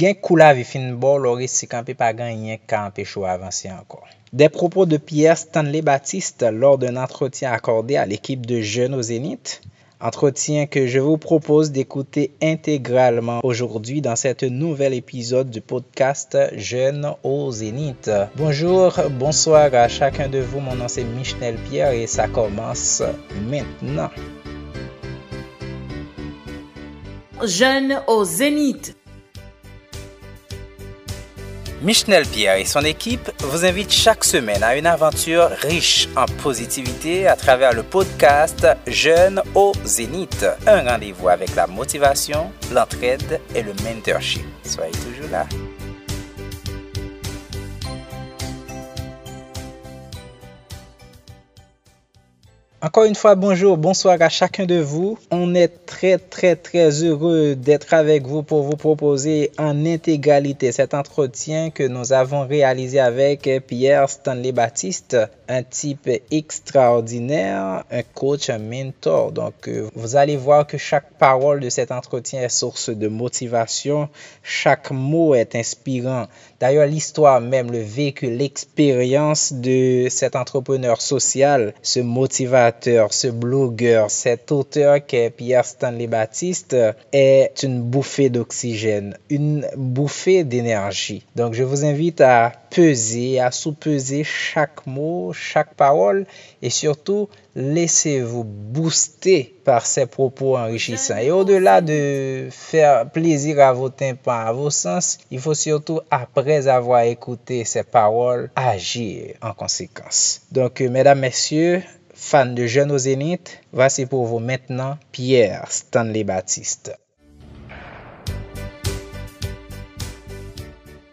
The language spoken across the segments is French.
gen lori si. Des propos de Pierre Stanley Baptiste lors d'un entretien accordé à l'équipe de Jeunes au Zénith. Entretien que je vous propose d'écouter intégralement aujourd'hui dans cet nouvel épisode du podcast Jeunes au Zénith. Bonjour, bonsoir à chacun de vous. Mon nom c'est Michel Pierre et ça commence maintenant. Jeunes au Zénith. Michnel Pierre et son équipe vous invitent chaque semaine à une aventure riche en positivité à travers le podcast Jeunes au Zénith. Un rendez-vous avec la motivation, l'entraide et le mentorship. Soyez toujours là. Encore une fois, bonjour, bonsoir à chacun de vous. On est très, très, très heureux d'être avec vous pour vous proposer en intégralité cet entretien que nous avons réalisé avec Pierre Stanley Baptiste, un type extraordinaire, un coach, un mentor. Donc, euh, vous allez voir que chaque parole de cet entretien est source de motivation. Chaque mot est inspirant. D'ailleurs, l'histoire même, le vécu, l'expérience de cet entrepreneur social, ce ce blogueur, cet auteur qui est Pierre Stanley Baptiste est une bouffée d'oxygène, une bouffée d'énergie. Donc, je vous invite à peser, à sous-peser chaque mot, chaque parole et surtout laissez-vous booster par ces propos enrichissants. Et au-delà de faire plaisir à vos tympans, à vos sens, il faut surtout, après avoir écouté ces paroles, agir en conséquence. Donc, mesdames, messieurs, fan de Jeune au Zénith, voici pour vous maintenant Pierre Stanley Baptiste.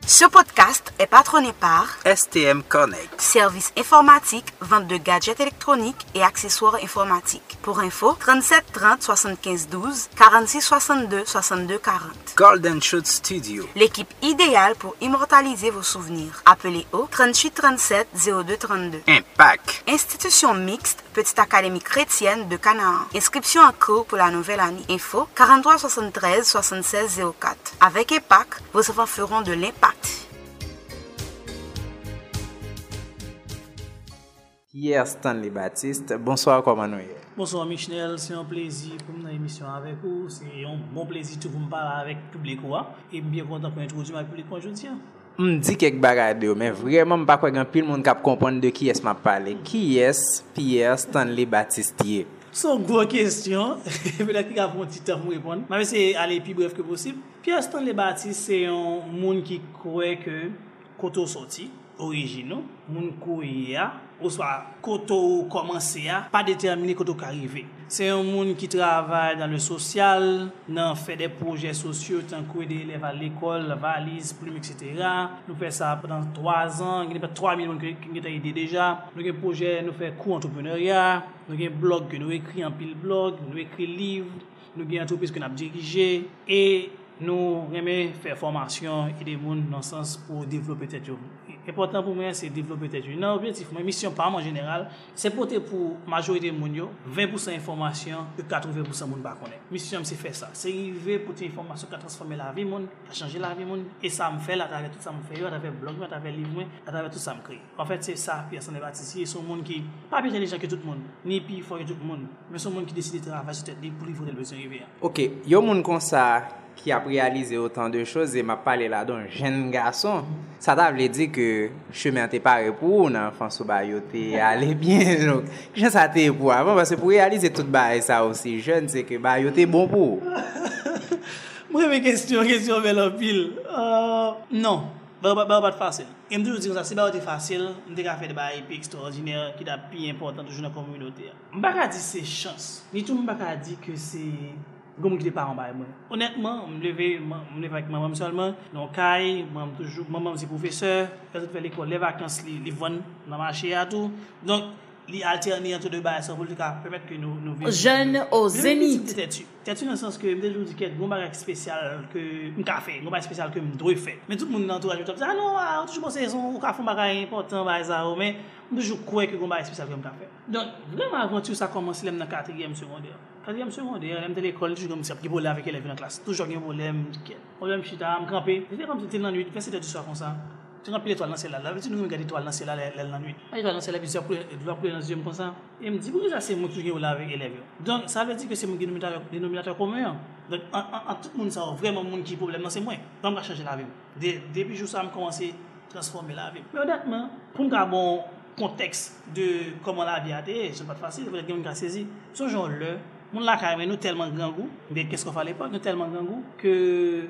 Ce podcast est patronné par STM Connect. Service informatique, vente de gadgets électroniques et accessoires informatiques. Pour info, 37 30 75 12 46 62 62 40. Golden Shoot Studio. L'équipe idéale pour immortaliser vos souvenirs. Appelez au 38 37 02 32. Impact. Institution mixte, Petite Académie chrétienne de Canaan. Inscription en cours pour la nouvelle année. Info 43 73 76 04. Avec Impact, vos enfants feront de l'impact. Pierre Stanley Baptiste, bonsoir, comment nous Bonsoir Michel, c'est un plaisir pour nous émission avec vous. C'est un bon plaisir de vous parler avec le public. Et bien content pour introduire le public aujourd'hui. M di kek bagade yo, men vreman m pa kwa gen pil moun kap kompon de ki es ma pale. Ki es Pierre Stanley Baptiste? Son gwo kestyon, pe la ki ka pon titan m repon. Ma ve se ale pi bref ke posib. Pierre Stanley Baptiste se yon moun ki kwe ke koto soti, orijino, moun kwe ya, ou swa koto ou komanse ya, pa determine koto ka rive. Se yon moun ki travay dan le sosyal, nan fe de proje sosyo, tan kou ede elev al ekol, valiz, plume, etc. Nou fe sa pendant 3 an, geni pe 3000 moun ki gen ta ide deja. Nou gen proje nou fe kou entrepreneurya, nou gen blog ke nou ekri an pil blog, nou ekri liv, nou gen antropis ke nou ap dirije, e nou reme fe formasyon ede moun nan sens pou devlope tet yo. Important pou mwen se devlope tet yo. Nan objetif mwen, misyon parman general, se pote pou majorite moun yo, 20% informasyon, e 80% moun bakone. Misyon mwen se fe sa. Se rive pote informasyon ka transforme la vi moun, ka chanje la vi moun, e sa mwen fe la, atave tout sa mwen fe yo, atave blog mwen, atave liv mwen, atave tout sa mwen kre. En fait, se sa, Pierre Stanley Baptiste, son moun ki, pa pi jene jan ke tout moun, ni pi fò ke tout moun, men son moun ki deside travay sou tèt li pou li vode lwese rive ya. Ok, yo moun kon sa ki ap realize otan de chouz, e map pale la don jen gason, sa ta vle di ke chemen te pare pou ou nan fansou ba yo te ale bien, donc, jen sa te pou avan, parce pou realize tout ba e sa osi jen, se ke ba yo te bon pou. Mwen me kestyon, kestyon bel apil. Uh, non, ba ou pat fasil. E mdou nou di kon sa, se ba ou te fasil, mde ka fe de ba epi ekstraordiner ki da pi important toujou nan kominote. Mbaka di se chans, ni tou mbaka di ke se... Gou moun ki te par an bay mwen. Honetman, m leve, m leve ak maman msolman, nan kay, maman toujou, maman msi profeseur, kazot fe l'ekol, leve ak ans li von nan li alterni an tou de sa pou li ka ke nou nou viv. Jeune au zénith. Tètu. Nan sens ke mde jou di ket goun bagay spesyal ke m ka fe, goun bagay spesyal ke m drou fe. Men tout moun nan entouraj m top, ah non, ah, toujou pon sezon, ou ka fon bagay important bagay za ou, men kwe ke goun spesyal ke fe. Don, vreman avantou sa komansi lem nan 4e secondè. 4e secondè, lem l'ekol, toujou sep, ki bole avèk nan klas. Toujou gen diket. Problem chita, kom se te nan 8, fè se te du so kon sa. Ti rempli l'etoile nan sè la. La vè ti nou mè gade etoile nan sè la lèl nan 8. A etoile nan sè la, pi zi ap plè nan zi yon kon sa. E m di, pou ki sa se moun toujou gen ou la avèk eleve yo. Don, sa vè di ke se moun denominateur komè yon. Don, an tout moun sa wè, vreman moun ki problem nan se mwen. Don m ka chanje la vè. Depi jou sa m komanse transforme la vè. Mè odètman, pou m ka bon konteks de koman la vè ate, se pat fasil, vè gen m ka sezi. So joun lè, Moun lakay men nou telman gangou, de kesko fa l'epok, nou telman gangou, ke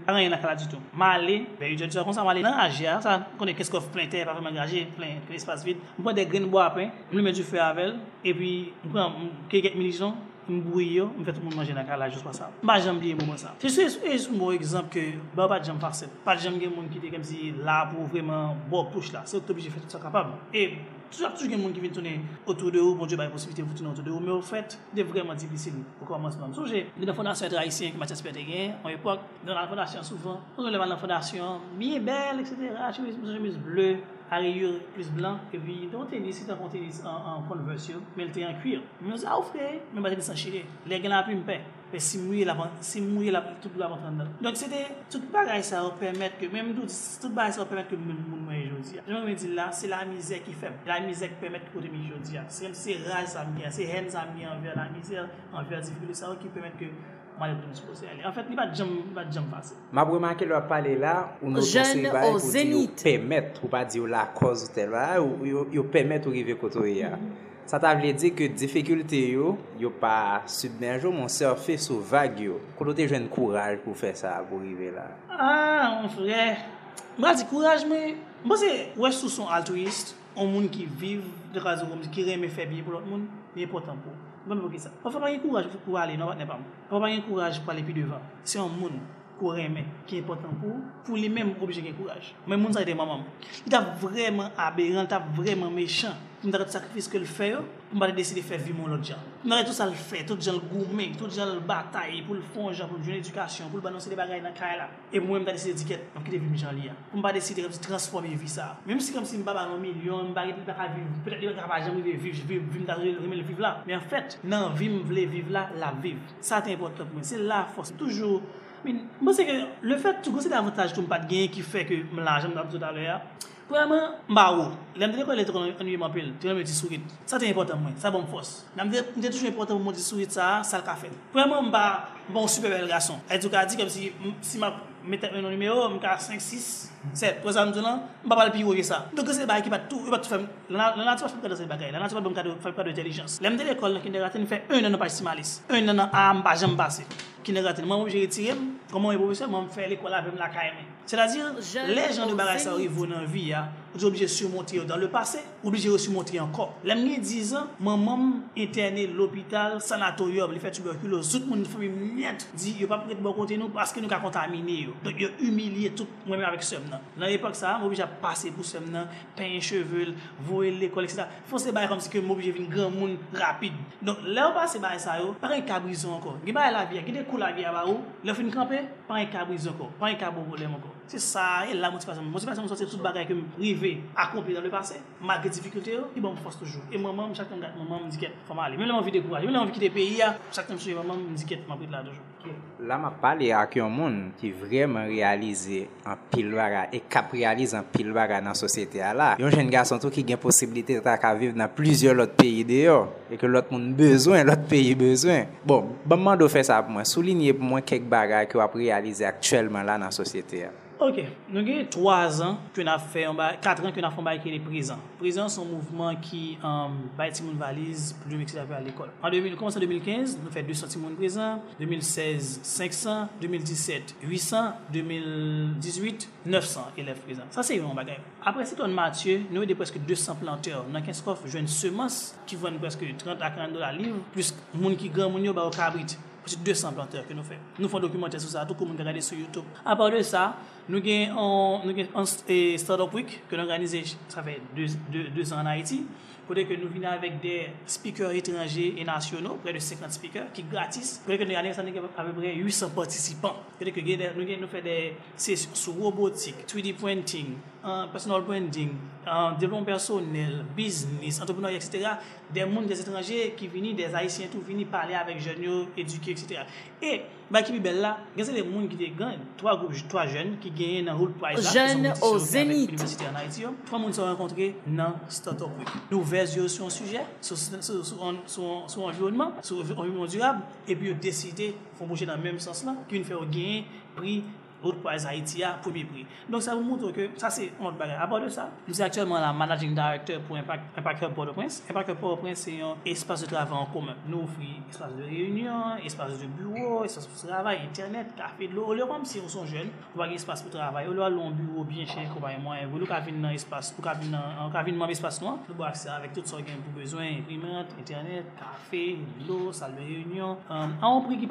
anan yon akala ditou. Ma ale, be yon ditou kon sa, ma ale nan aje a, sa konen kesko plen ter, pa fèman gaje, plen plen espas vide, mwen de gren bo apen, mwen men di fè avel, epi mwen keket milijon, mwen bouy yo, mwen fè tout moun manje nan ka jous pa sa. Mba jam biye moun sa. Se sou e sou mwen ekzamp ke, ba pa jam farset, Pa jam gen moun ki te kem si la pou vreman bo pouche la. Se ou te obje fè tout sa kapab. E Toujak toujou gen moun ki vin toune otou de ou, bon diyo baye posibite vou toune otou de ou, me ou fèt de vreman divisil pou komanseman. Souje, gen nan fondasyon etraisyen ki Mathias Perte gen, an epok, gen nan fondasyon souvan, nou levan nan fondasyon, miye bel, etc. Chou mou jemise bleu, a reyur plus blan, ke vi, don tenis, si tan kon tenis an konversyon, men te yon kuir. Men mou se a ou fre, men baten san chile, le gen la api mpe. Pe si mouye la, si mouye la, tout la vantan nan. Donk se de, tout bagay sa ou permette ke, mèm dout, tout bagay sa ou permette ke moun moun mwen jodi ya. Joun mwen di la, se la mizè ki feb. La mizè ki permette kote mi jodi ya. Se raj sa mi ya, se hen sa mi ya anver la mizè, anver difikule sa ou ki permette ke mwen moun moun se pose ya. En fèt, ni bat jam, ni bat jam fase. Ma Mab ke lwa pale la, ou nou konse yon pou di yo permette, ou pa di yo la koz ou tel va, ou yo permette ou rive koto ya. Mm -hmm. Sa ta vle di ke difikulte yo, yo pa submerjo, moun surfe sou vague yo. Koto te jwen kouraj pou fe sa pou rive la? Ah, moun fre, mwa di kouraj me, mwen se wè sou son altruist, ou moun ki viv de kazo kom, ki reme febi pou lot moun, mi e potan pou. Mwen mwen ki sa. Mwen fwa pa gen bon, kouraj pou kou ale, nan bat ne pam. Mwen bon. fwa pa gen kouraj pou ale pi devan. Se yon moun. Kou reme ki important pou, pou li menm obje gen kouraj. Men moun sa ite mamam. Li ta vreman aberan, li ta vreman mechan. Mwen ta rete sakrifis ke l fè yo, mwen ba de deside fè vi moun lot jan. Mwen rete tout sa l fè, tout jan l goumen, tout jan l batay, pou l fonjan, pou l joun edukasyon, pou l banonsi de bagay nan kaya la. E mwen mwen ta deside diket, mwen ki de vi mi jan li ya. Mwen ba deside rep si. Menm si kom si mwen ba banon milyon, mwen ba rete li baka viv, petè li baka pa jan mwen viv, vi mwen ta reme le viv la. Men an fèt, nan vi mwen vle viv la, la viv. Sa te important mwen. Se la fos, toujou Mwen se ke le fet tou gose davantaj tou m pat gen ki fe ke m la jem dap tout ale ya Pwèman mba ou, lèm de lè kwa lè tron anuye m apel, tè lè m di sourit Sa te important mwen, sa bon fos Lèm de lè toujou important m di sourit sa, sal ka fe Pwèman mba bon super bel gason E tou ka di kem si, si m metè nou numero, m ka 5, 6, 7 Pwè sa m dounan, mba pal pi woye sa Dok gose ba ki pat tou, pat tou fèm Lè nan ati pa fèm kade se bagay, lè nan ati pa fèm kade intelijans Lèm de lè kol nan kinderate, n fè un nan Un nan a m pa jem base Kinderate, mwen mwen jè retirem, koman yon profesyon, mwen mwen fè l'ekola vèm la KM. La dir, lè jan de bagay sa orivou nan vi ya, ou di obje surmonti yo dan le pase, ou obje surmonti yo anko. Lèm nye dizan, mwen mwen interne l'opital, sanatoryob, li fè tuberkulo, zout moun fèm yon miet, di yo pa prèt bo kote nou, paske nou ka kontamine yo. Don yo humiliye tout mwen mwen avèk sèm nan. Nan epok sa, mwen obje a pase pou sèm nan, pen chevel, voue l'ekol, etc. Fon se kom si ke mwen obje vin gran moun rapide. Don lè ou pase bagay sa yo, parè yon kabrizon anko. Gè bagay la vi ya, gè de la vi ya ba ou, lè fin kampe, parè yon kabrizon anko, parè yon kabou volem anko. Se sa, e la motivasyon. Motivasyon mwen sote tout bagay ke mwen rive akompli dan le pase. Magre difikulte yo, i bon mwen fos toujou. E mwen mwen, chak tem gat mwen mwen mwen diket. Fama ale, mwen mwen vide kouaj, Mwen mwen vi kite peyi ya, chak mwen souye mwen mwen mwen diket. Mwen prit la toujou. La mwen pale ak yon moun ki vremen realize an pilwara e kap realize an pilwara nan sosyete a la. Yon jen gason tou ki gen posibilite ta ka vive nan plizye lot peyi de yo. E ke lot moun bezwen, lot peyi bezwen. Bon, ban mwen do fe sa pou mwen. Soulinye pou mwen kek bagay ki wap realize aktuelman la nan sosyete a. Ok, nou gen 3 an ke na fe, 4 an ke na fon baye ki le prizan. Prizan son mouvman ki um, baye ti moun valiz pou jom ekse la pe al ekol. An 2000, komanse 2015, nou fe 200 ti moun prizan, 2016, 500, 2017, 800, 2018, 900 elef prizan. Sa se yon bagay. Apre se ton matye, nou e de preske 200 planteur. Nan 15 kof jwen semans ki vwen preske 30 a 40 dola liv, plus moun ki gran moun yo ba wakabrit. 200 planteur ke nou fe. Nou fon dokumenter sou sa, tout kou moun gade sou YouTube. A part de sa, nou gen an startup week ke nou organize, sa fe 2 an an Haiti, kote ke nou vina avèk de speaker etranje e nasyonou, pre de 50 speaker, ki gratis, kote ke nou yane san anè avèbre 800 participant, kote ke nou gen nou fè de sesyon sou robotik, 3D printing, personal branding, devlon personel, business, entrepreneur, etc. De moun des etranje ki vini, des haisyen tou vini pale avèk jenyo, eduke, etc. Et ba ki bi bel la, gen se de moun ki de gen, 3 group, 3 jen, ki genye nan Hood Prize la, Jen o Zenit. Université en Haïti, 3 moun se renkontre nan Startup Week. Nou vez yo sou an suje, sou environnement, sou environnement durable, e pi yo deside fon bouche nan menm sens la, ki yon fè ou genye pri Road Prize Haïti a pou mi pri. Donk sa vou moutou ke, sa se on bagay. A part de sa, nou se aktuellement la Managing Director pou Impact Hub Port-au-Prince. Impact Hub Port-au-Prince se yon espase de travay en koumen. Nou ofri espase de réunion, espase de bureau, espase de travay, internet, kafe, ou le rom si ou son jen, ou bagay espase pou travay, ou le alon bureau bien mwen, ou lou ka vin nan espase, ou ka vin nan espase nou, nou bo akse avèk tout so gen pou bezwen, imprimant, internet, kafe, lou, sal de réunion, an pri ki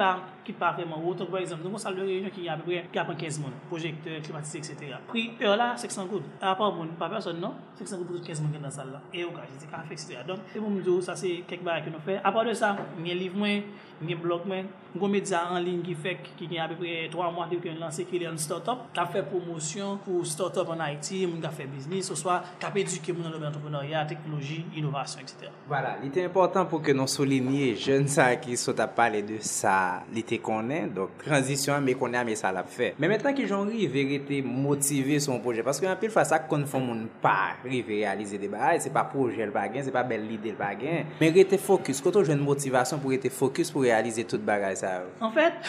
pa vreman wotok, par exemple, nou kon sal de réunion ki apre 15 moun, projekteur, klimatise, etc. Pri, e la, 600 goud. A pa moun, pa person non, 600 goud pou 15 moun gen nan sal la. E ou ka, jete kafe, etc. Don, e pou mdou, sa se kek barak ki nou fe. A pa de sa, nye liv mwen, nye blog mwen, mgon medya anling ki fek, ki gen apè pre 3 moun ati pou gen lanse ki li an startup, ka fe promosyon pou startup an Haiti, moun ka fe biznis, ou swa, ka pe eduke moun an lobe entreprenaryat, teknologi, inovasyon, etc. Voilà, li te important pou ke nou solinye jen sa ki sot ap pale de sa li te konen, donk transisyon me konen ame sa la fe. Men Men men ki joun rive rete motive son proje. Paske an pil fasa kon fon moun pa rive realize de ba. Se pa proje l bagen, se pa bel lide l bagen. Men rete fokus. Koto joun motivasyon pou rete fokus pou realize tout bagay sa ou. En fèt,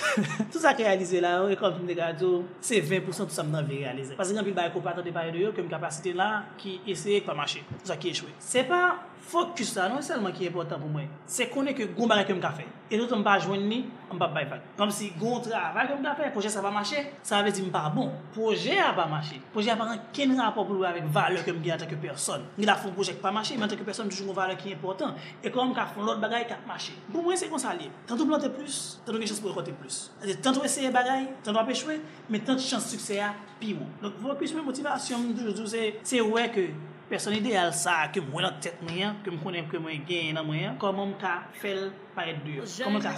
tout sa ki realize la ou, e kom film de gado, se 20% tout sa m nan ve realize. Paske an pil bagay ko patan de baye de yo, kem kapasite la ki eseye kwa mache. Tout sa ki echwe. Se pa... fokus sa, non selman ki e important pou mwen, se konen ke goun bagay kem ka fe. E tout an pa jwen ni, an pa bay fag. Kom si goun travay kem ka fe, proje sa pa mache, sa ave di m pa bon. Proje a pa mache. Proje a pa an ken rapor pou lwe avèk vale kem gen an teke person. Ni la foun proje ki pa mache, men an teke person toujou moun vale ki important. E kon ka foun lot bagay ka mache. Pou mwen se kon sa li. Tantou plante plus, tantou gen chans pou rekote plus. Tantou eseye bagay, tantou ap echwe, men tantou chans sukse a pi moun. Donk vò pis mwen motivasyon mwen se wè ke person ideal sa ke mwen an tet mwen, ke m konen ke mwen gen nan mwen, koman m ka fel paret dure. Koman m ka,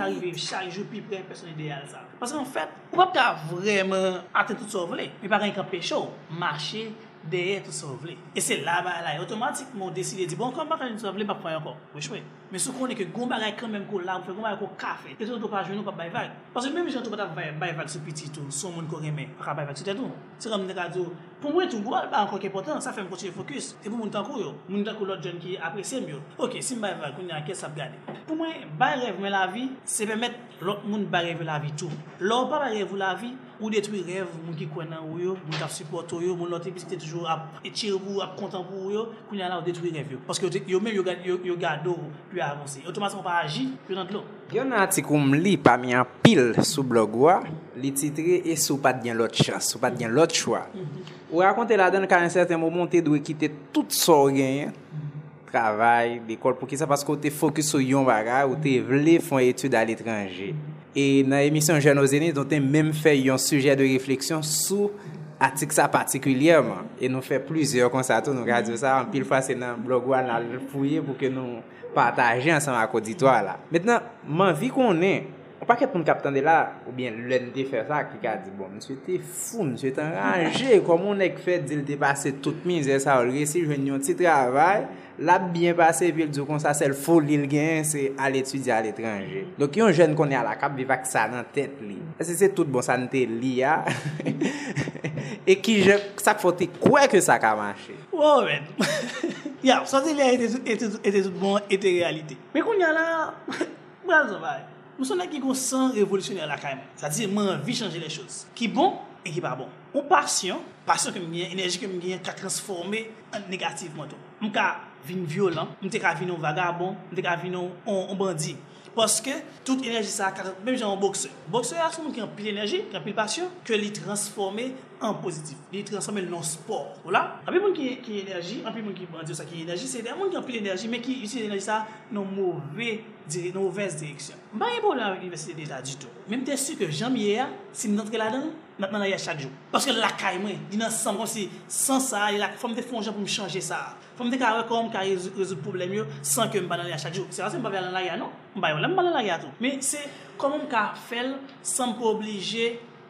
ka rive chak jou pi pre person ideal sa. Paske an en fèt, ou pap ka vremen aten tout sa vle, mi pa ren ka pecho, mache, deye tout sa vle. E se la ba la, otomatik otomatikman deside di, bon, koman pa kan tout sa vle, pa pran yon kon, wè chwe. Men sou konen ke goun bagay kan menm ko la, goun bagay ko kafe, e tout an tou pa jwen nou pa bay vag. Paske menm jen tou pata bay vag sou piti tou, sou moun ko reme, pa bay vag sou tè tou. Se ram dek a tou, pou mwen tou gwa, ba an kwa ke potan, sa fe m kontine fokus. E pou moun tankou yo, moun tankou lot jen ki apresye. Ok, si gade. Pou la vi, se moun bay rev la vi tou. Lò pa bay rev la vi, ou detwi rev moun ki kwen nan ou yo, yo, toujou ap etire pou, ap kontan pou yo, plus avancé. Automatiquement, pas agir que dans l'eau. Il y a un article où je parmi un pile sous blog, les titré et sous pas de l'autre chance, sous pas de l'autre choix. Mhm. Ou raconter là-dedans qu'à un certain moment, tu dois quitter tout son gain, mhm. travail, l'école, pour que ça, parce que tu focus sur yon bagage ou tu voulais faire études à l'étranger. Et dans l'émission Jeunes aux Zénith, on a même fait un sujet de réflexion sur atik sa patikulyèman. E nou fè plizye kon sa tou nou gadi sa, an pil fwa se nan blog wan al fouye pou ke nou pataje ansan akoditwa la. Metnen, man vi konen, an paket moun kapitan de la, ou bien lèn te fè sa, ki ka di, bon, msye te fou, msye te enraje, kwa moun ek fè di te pase tout mizè sa, ou resi jwen yon ti travay, la bien pase, pi l diyo kon sa sel fol il gen, se al etudi al etranje. Dok yon jen konen ala kap, bivak sa nan tet li. Se se tout bon sanite li ya, e ki jen, sak fote kwe ke sa ka manche. Wow, men! Ya, a ete tout bon, ete realite. Men kon yon la, mwen zavay, Mwen son la ki kon san revolisyoner la kayman. Sa di, mwen vi chanje le chos. Ki bon, e ki pa bon. Mwen pasyon, pasyon ke mwen gen, enerji ke mwen gen, ka transforme an negatif mwen to. Mwen ka vin violent, mwen te ka vin an vagabon, mwen te ka vin an bandi. Paske, tout enerji sa, mwen jen an bokse. Bokse a son mwen ki an pil enerji, ki an pil pasyon, ke li transforme an pozitif. Li transforme nan sport. Ola? An pi mwen ki enerji, an pi mwen ki bandi sa ki enerji, se de an mwen ki an pil enerji, men ki usi enerji sa nan mouve nou vez direksyon. Mba yon pou la universite d'Etat di tout. Mte su ke jan miye a, si nantre la dan, Nan la ya chak jou. Paske lakay mwen, di nan san kon si, san sa, fòm te fonjan pou m chanje sa. Fòm te ka rekom ka rezout problem yo, san ke m banan ya chak jou. Se rase m banan la ya non, m banan ya tou. Men se, komon m ka oblije,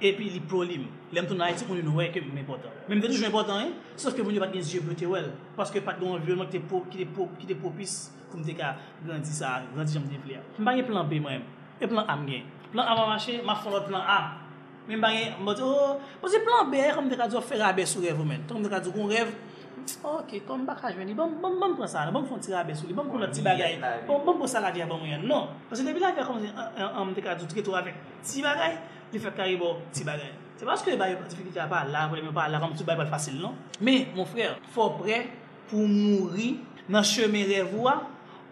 epi li prolim. Lem ton a iti kon yon wè ke mwen important. Men mwen te toujou important, eh? Sof ke mwen yo pat gen zye blote wèl. Paske pat gen environnement ki te popis pou mwen plan B plan A mwen gen. Plan A mwen manche, mwen fon lò plan A. Mwen bagye, mwen te, oh, plan B, mwen te ka djo fè rabè sou te ok kon baka jwen li, bon m pran sa la, bon m fon ti rabe sou li, bon m kon lot ti bagay, bon a bon mwen, non. Pase debi la tou ti bagay, li karibo ti bagay. Se paske patifikite a pa la, pa la, tout pal fasil, non? Me, mon frère, fò pou mouri nan cheme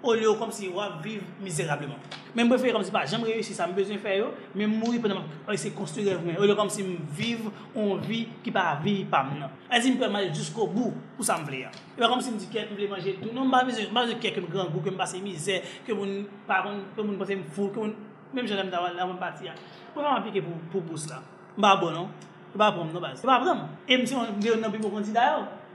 au lieu comme si on vivre misérablement. Même préfère comme si bah, pas jamais réussi, ça me besoin faire mais mourir pendant oh, essayer construire rêve au lieu comme si vivre on vie qui pas vie pas non. Ainsi me manger jusqu'au bout pour ça. Hein. Et comme si me dit qu'elle voulait manger tout, non pas besoin, pas besoin quelqu'un grand goût que me passer misère, que mon par que mon passer me fou, que même j'aime d'avoir la même partie. Hein. Comment appliquer pour pour bourse là? Bah bon non. Pas prendre non. Pas prendre. Et si on veut non plus mon candidat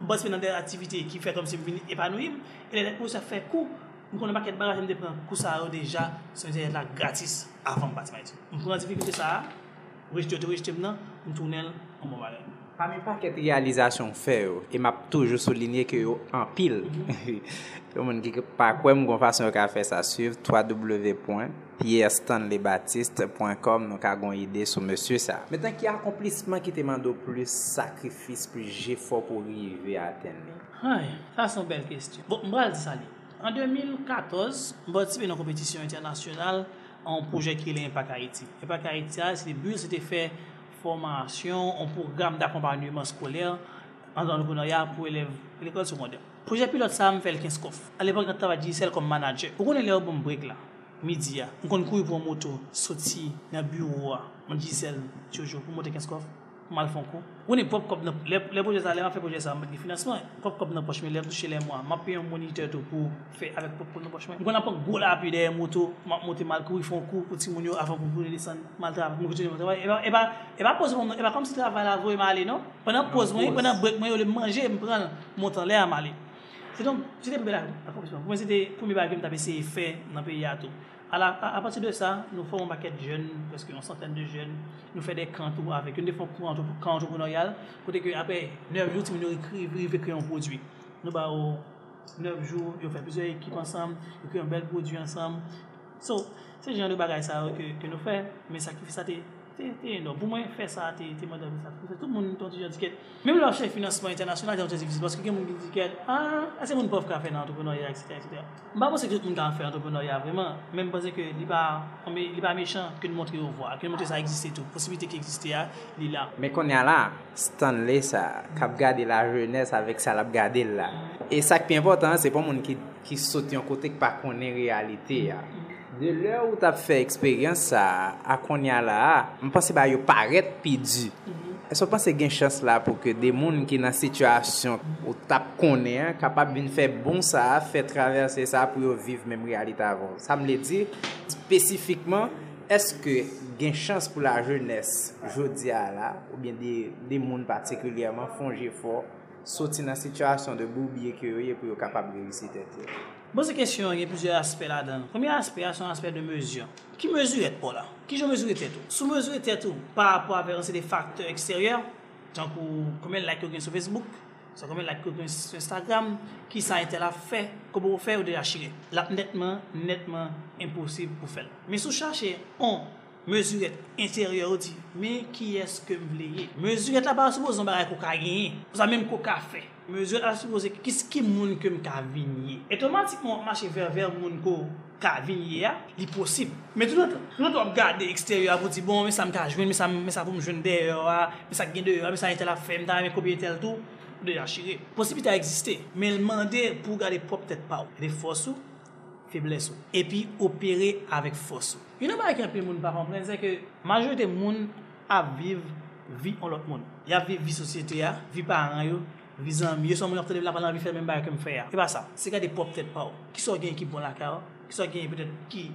basé dans des activités qui fait comme si vous épanouir et les cours ça fait coup nous connaissons pas quel barrage de prendre cours ça a déjà c'est là gratis avant le bâtiment on prend difficulté ça reste de reste maintenant on tourne en mobile Pami pa ket realizasyon fè yo, e map toujou solinye ke yo an pil. Mhm. Yo moun ki pa kwen mwen kon fasyon yo ka fè sa suiv, www.pierrestanlebatiste.com nou ka gon ide sou monsye sa. Metan ki akomplisman ki te mando plus sakrifis plus je fò pou rive a ten li? Hay, sa son bel kestyon. Bon, mbral di sa li. An 2014, mbral ti pe nan kompetisyon internasyonal an proje ki le Impak Haiti. Impak Haiti a, se li bus se te fè formation, un programme d'accompagnement scolaire en entrepreneuriat pour élèves l'école secondaire. Le Projet pilote, ça me fait le 15. À l'époque, je travaillais celle comme manager. Vous connaissez le bon break là, midi, hein. on courir pour une moto, sortir dans le bureau, hein. on dit celle, toujours, pour monter 15 coffres. Malfonko. On est propre comme les projets ça, les fait projet ça, mais financement propre comme nos poche, mais les toucher les mois, m'a payé un moniteur pour faire avec propre comme nos poche. On a pas gros là puis des motos, m'a monter mal coup, ils font coup pour petit monio avant pour pouvoir descendre mal travail, mon continuer mon travail. Et bah et bah et bah comme si travail là vous non? Pendant pause moi, pendant break moi manger, me prendre mon temps l'air à. C'est donc c'était belle là. Moi c'était premier bagage que m'avais essayé faire dans pays à tout. A, la, a, a pati de sa, nou fè yon maket jen, peske yon santen de jen, nou fè de kantou avèk, yon de fè kantou entrepreneurial, kote ke apè 9 jou ti mi nou ekri kre yon prodwi. Nou ba ou 9 jou, yon fè pizè ekip ansam, yon kre yon bel prodwi ansam. So, se jen de bagay sa ke nou fè, men sa ki fè sa te te, te, non, pou mwen fè sa, te, te, mwen dami sa. Tout moun ton ti jan diket, mèm lò chè financeman internasyonal, jan chè zivisi. paske gen moun ki diket, ah, ase moun pof ka fè nan entrepreneuriat, etc, etc. Mba mwen se kè tout moun kan fè entrepreneuriat, vreman, mèm pase ke li ba, li ba méchant, ke nou montre ou vwa, ke nou montre sa egziste tout, posibite ki egziste ya, li la. Mè kon ya la, Stanley sa, kap gade la jeunesse avèk sa lap gade la. E sak pi important, se pou moun ki, ki soti an kote ki pa konen realite ya. Mm-hmm. De lè ou tap fè eksperyans sa akonya la, mpense ba yo paret pi di. Mm -hmm. E so panse gen chans la pou ke de moun ki nan situasyon ou tap konen, kapap bin fè bon sa, fè traverse sa pou yo viv mèm realita avon. Sa m lè di, spesifikman, eske gen chans pou la jènes jodi a la, ou bien de, de moun patikulyaman fonje fò, soti nan situasyon de boubye ki yo ye pou yo kapap revisite te. Bon se kesyon, gen pizye aspe la dan. Premier aspe a son aspe de mezyon? Ki mezyon et pou la? Ki jo mezyon et etou? Sou mezyon et etou, par rapport aperanse de faktor eksteryer, jan kou koumye like yo gen sou Facebook, sa koumye like yo gen sou Instagram, ki sa ete la fe, kou pou fe ou de la chire. La netman, netman, imposib pou fel. Men sou chache, on, mezyon et interyer ou di, men ki eske m vleye? Mezyon et la ba sou bo zon baray kou ka genye, ou sa menm kou ka fe. mezyon a supose kis ki moun kem ka vinye. Etomatikman, mache ver ver moun ko ka vinye ya, li posib. Men tout an, tout an wap gade eksteryor pou di bon, men sa m ka jwen, men sa pou m jwen deyo a, men sa gen deyo a, men sa entel a fem, ta men kopye tel tou, deyo a chire. Posibite a egziste, men mande pou gade pop tet pa ou. De fosou, febles ou. E pi opere avek fosou. Yon nan ba ek anpe moun pa kompren, se ke majote moun ap viv vi an lot moun. Ya viv vi sosyete ya, vi paran yo, vizan mi, yo son moun ap tade la palan vi fè men baye kem fè ya. E ba sa, se ka de pop tèt pa ou. Ki so gen ki bon la ka ou, ki so gen petet ki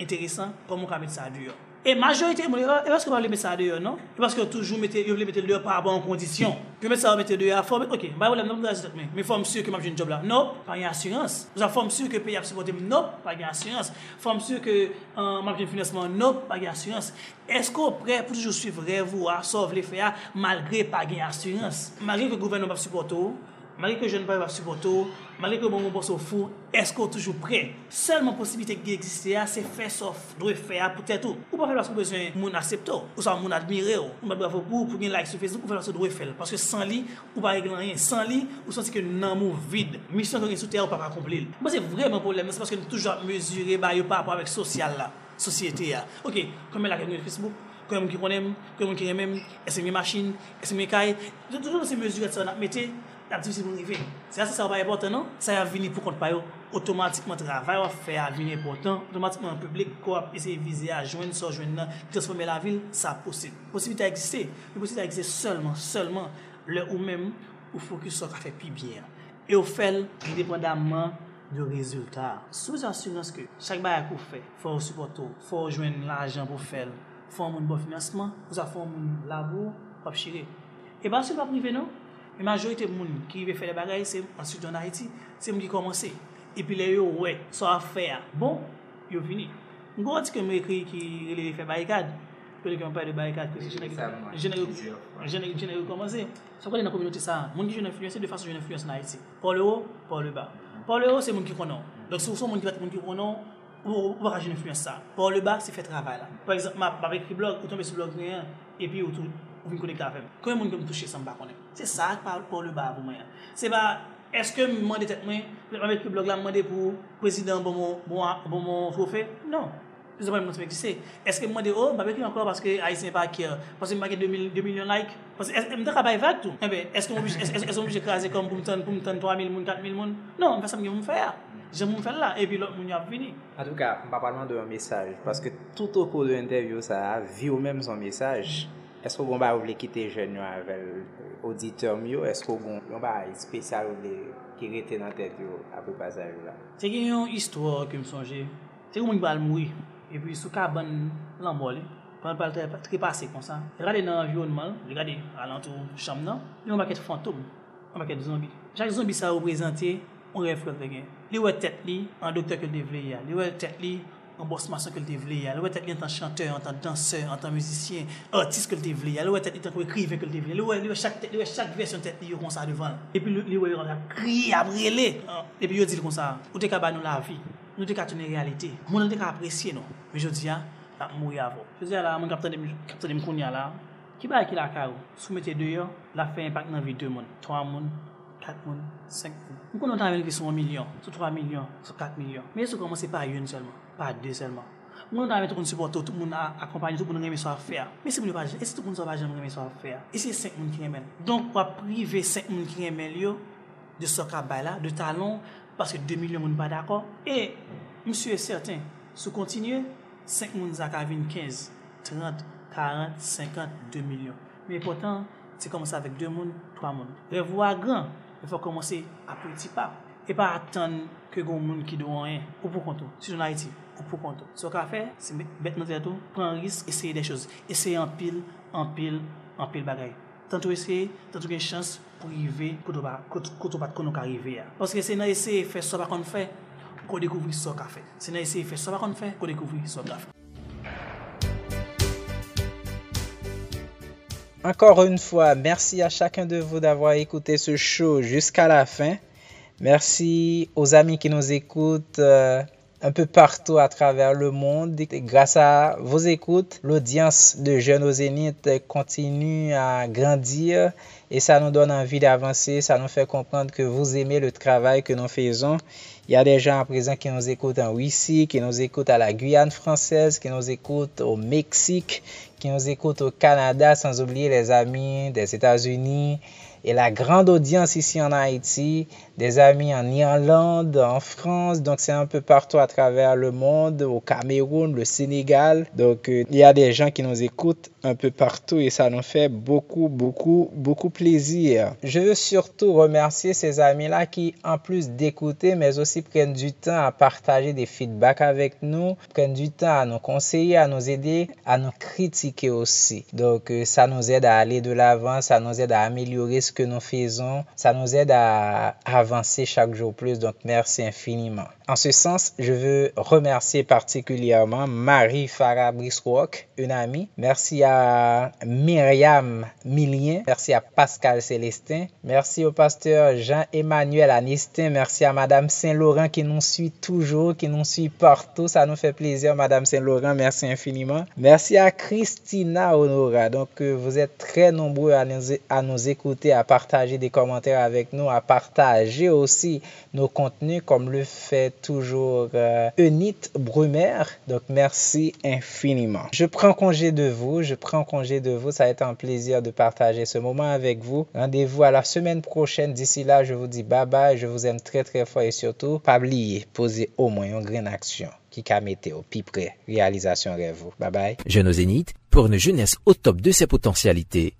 enteresan, pou moun ka met sa du yo. E majorite moun, e baske moun le met sa de yo, non? E baske yo toujou mette, yo vle mette de yo par bon kondisyon. Yo mette sa ou mette de yo, fòm, ok, baye wè lem, non moun da zitek men. Men fòm sure ke map jen job la. Nop, pa gen asyranse. Fòm sure ke pe ap sipote m, nop, pa gen asyranse. Fòm sure ke map jen finesman, nop, pa gen asyranse. Esko pre pou toujou suiv revo a, sov le fe a, malgre pa gen asyranse. Malgre ke gouven nou ap sipote ou, malè ke jen baye wap suboto, malè ke bon moun boso fou, esko toujou pre. Selman posibite ki egziste a, se fè sof, dwe fè a pou tè tou. Ou pa fè wap sou bezwen moun aksepto, ou sa moun admire ou, ou mwen bravo pou, pou gen like sou Facebook, ou fè wap sou dwe fè l. Paske san li, ou pa reglan rien, san li, ou santi ke nan mou vide. Misyon kon gen sou tè ou pa pa komple l. Mwen se vremen problem, se paske nou toujou ap mesure baye ou pa apwa vek sosyal la, sosyete ya. Ok, konmen la gen gen Facebook? kwen moun ki konem, kwen moun ki remem, ese mi machin, ese mi kay, tout se mesure sa nan mette ap divisi moun rive. Se yase sa wap important nan, sa yap vini pou kont pa yo, otomatikman travay wap fè a vini important, otomatikman publik ko ap ese vize a jwen so jwen nan, transforme la vil, sa posib. Posibite a egzise, posibite a egzise seulement, seulement, le ou men ou fokus so ka fè pi byen. E ou fel, independaman de rezultat. Sou ansurans ke, chak bay ak ou fè, fò ou supporto, fò ou jwen l'ajan pou fel, fò ou moun bon financeman, fò ou moun labou, wap chire. E ba sou wap rive nan, E majorite moun ki ve fè le bagay, se ansi don Haiti, se moun ki komanse. E pi le yo, wè, so a fè a. Bon, yo vini. Ngo an ti ke mè kri ki le fè barikad, pe le ke mè pè de barikad, ke se jenè yo komanse. So kwa de nan kominoti sa, moun ki jen influense, de fason jen influense nan Haiti. Por le ou, por le ba. Por le ou, se moun ki konon. Donk se ou son moun ki vat moun ki konon, ou wak a jen influense sa. Por le ba, se fè travay la. Par exemple, mè apè kri blog, ou tombe sou blog nè, e pi ou tou. Ou vin konekte avèm. Kwen moun gen m touche san m bakonè. Se sa ak parle pou le ba avou mwen. Se ba, eske m mwande tet mwen, m mwande pou blog la m mwande pou prezident bon moun fofè? Non. Se mwen mwande m mwande, eske m mwande, oh, m mwande ki ankor paske a yi sen pa akir. Paske m mwande 2 milyon like. Paske m dek a bay vak tou. Ebe, eske m pou m ton 3 mil moun, 4 mil moun? Non, m fasa m gen m fè ya. Je m m fè la, epi lòk moun y ap vini. A tou ka, m pa palman de m mesaj. Paske tout au kou de interview sa, vi ou mèm son mesaj. Esko goun ba ou vle kite jen yo avèl eh, auditor myo? Esko goun ba espesyal ou vle ki rete nan tèt yo apè pasaj yo la? Se gen yon istwa ke m sonje, se goun moun bal moui, e pi sou ka ban lan bol, pan pal tre pase kon sa. rade nan environman, rade alantou chanm nan, yon baket fantoum, yon baket zombi. Chak zombi sa ou prezante, on reflete gen. Li wè tèt li, an doktor ke devle ya, li wè tèt li, an boss mason ke l te vle ya, l wè tet li an tan chanteur, an tan danseur, an tan müzisyen, artist ke l te vle ya, l wè tet li tan kou ekrive ke l te vle ya, l wè chak versyon tet li yo kon sa devan. E pi li wè yon ap kri, ap rele, e pi yo di l kon sa, ou te ka ba nou la vi, nou te ka toune realite, moun an te ka apresye nou, me jodi ya, ap mou ya vo. Jodi ya la, moun kapte de mkoun ya la, ki ba ki la ka ou, sou mette de yo, la fe impak nan vi 2 moun, 3 moun, 4 moun, 5 moun. Mwen kon nou tan ki sou 1 milyon, sou 3 milyon, sou 4 milyon. Men sou komanse pa yon selman, pa de selman. Mwen nan met kon supporto, tout moun akompany tout moun reme so a fè. Mè se moun yo pa jen, e se tout moun so pa jen reme so a fè. E se 5 moun ki remen. Donk wap prive 5 moun ki remen yo de sok a bay la, de talon, paske 2 milyon moun pa dako. E, msye certain, sou kontinye, 5 moun zaka vin 15, 30, 40, 50, 2 milyon. Men potan, se komanse avèk 2 moun, 3 moun. Revo a gran, e fò komanse apou ti pa. E pa atan ke goun moun ki do an ou pou kontou. Si joun a iti, ou pou kontou. So ka fe, se bet nou tè tou, pran ris, eseye de chouz. Eseye an pil, an pil, an pil bagay. Tantou eseye, tantou gen chans pou rive koutou bat konou ka rive ya. Paske se nan eseye fe so bakon fe, ko dekouvri so ka fe. Se nan eseye fe so bakon fe, ko dekouvri so ka fe. Encore une fois, merci à chacun de vous d'avoir écouté ce show jusqu'à la fin. Merci aux amis qui nous écoutent euh, un peu partout à travers le monde. Grâce à vos écoutes, l'audience de Jeunes au Zénith continue à grandir et ça nous donne envie d'avancer. Ça nous fait comprendre que vous aimez le travail que nous faisons. Il y a des gens à présent qui nous écoutent en Russie, qui nous écoutent à la Guyane française, qui nous écoutent au Mexique, qui nous écoutent au Canada, sans oublier les amis des États-Unis et la grande audience ici en Haïti, des amis en Irlande, en France, donc c'est un peu partout à travers le monde, au Cameroun, le Sénégal. Donc euh, il y a des gens qui nous écoutent un peu partout et ça nous fait beaucoup, beaucoup, beaucoup plaisir. Je veux surtout remercier ces amis-là qui, en plus d'écouter, mais aussi prennent du temps à partager des feedbacks avec nous, prennent du temps à nous conseiller, à nous aider, à nous critiquer aussi. Donc euh, ça nous aide à aller de l'avant, ça nous aide à améliorer ce que nous faisons, ça nous aide à avancer chaque jour plus. Donc merci infiniment. En ce sens, je veux remercier particulièrement Marie Farah Briswalk, une amie. Merci à Myriam Millien. Merci à Pascal Célestin. Merci au pasteur Jean-Emmanuel Anistin. Merci à Madame Saint-Laurent qui nous suit toujours, qui nous suit partout. Ça nous fait plaisir, Madame Saint-Laurent. Merci infiniment. Merci à Christina Honora. Donc, euh, vous êtes très nombreux à nous, écouter, partager des commentaires avec nous, à partager aussi nos contenus comme le fait toujours euh, Eunit Brumer. Donc, merci infiniment. Je prends congé de vous. Je prends congé de vous. Ça va être un plaisir de partager ce moment avec vous. Rendez-vous à la semaine prochaine. D'ici là, je vous dis bye bye. Je vous aime très très fort et surtout, pas oublier, posez au moins une grande action qui a metté au plus près réalisation rêve. Bye bye. Jeune au Zénith, pour une jeunesse au top de ses potentialités.